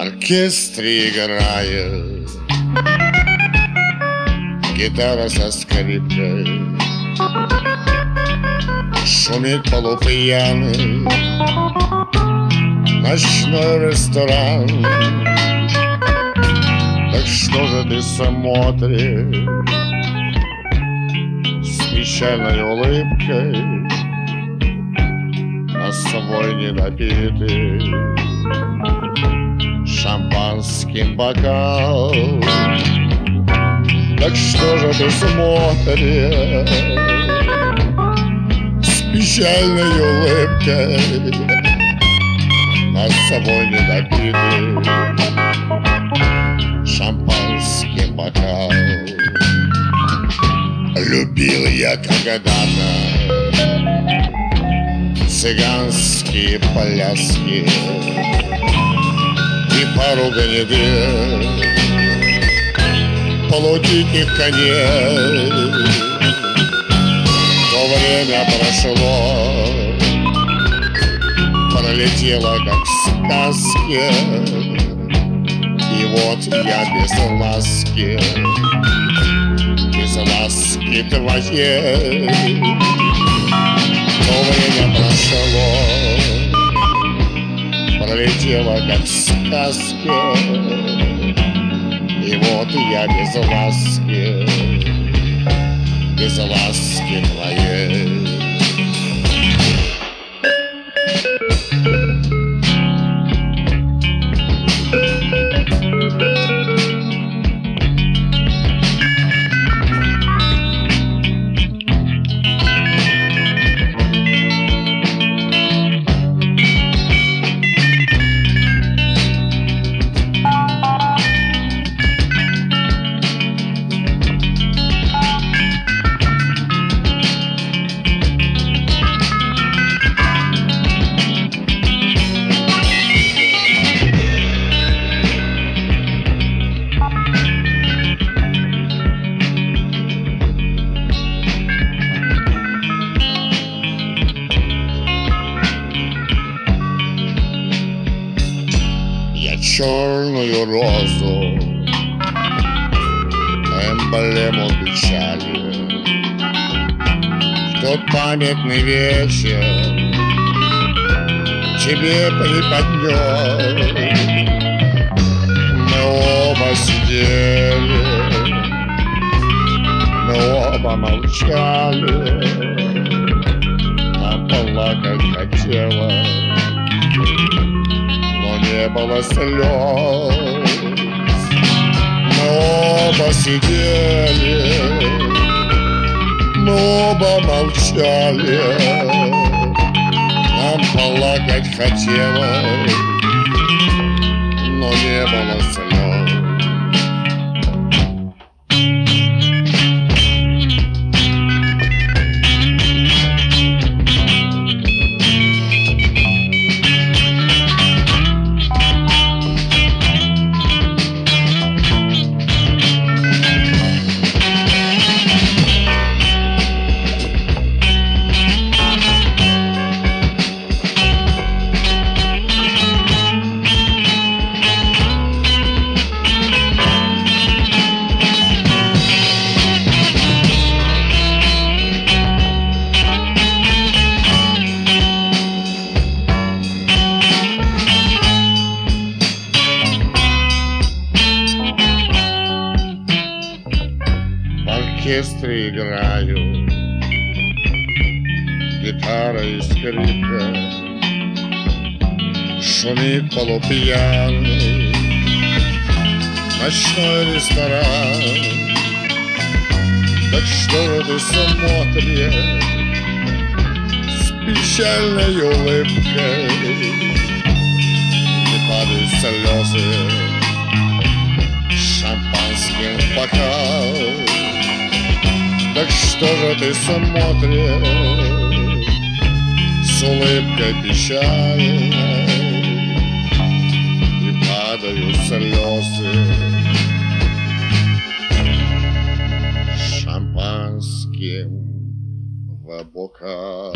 оркестре играет. Гитара со скрипкой. Шумит полупьяный Ночной ресторан. Так что же ты смотришь? С печальной улыбкой На свой недопитый Шампанским бокал. Так что же ты смотришь? С печальной улыбкой На собой недопитый Шампанским бокал Любил я когда-то. Цыганские пляски И пару гнеды Полудиких коней То время прошло. Пролетело, как в сказке И вот я без ласки. Без ласки твоей. То время прошло Пролетело, как в сказке И вот я без ласки Без ласки твоей черную розу. Эмблему печали В тот памятный вечер Тебе преподнес Мы оба сидели Мы оба молчали. Нам плакать хотелось но не было слез. Мы оба сидели, мы оба молчали, нам плакать хотелось, но не было слез. Оркестре играю Гитара и скрипка Шумит полупьяный Ночной ресторан. Так что ты смотришь печальной улыбкой Не падают слезы. Шампанским в Так что же ты смотришь С улыбкой печальной И падают слезы. Шампанским в бокал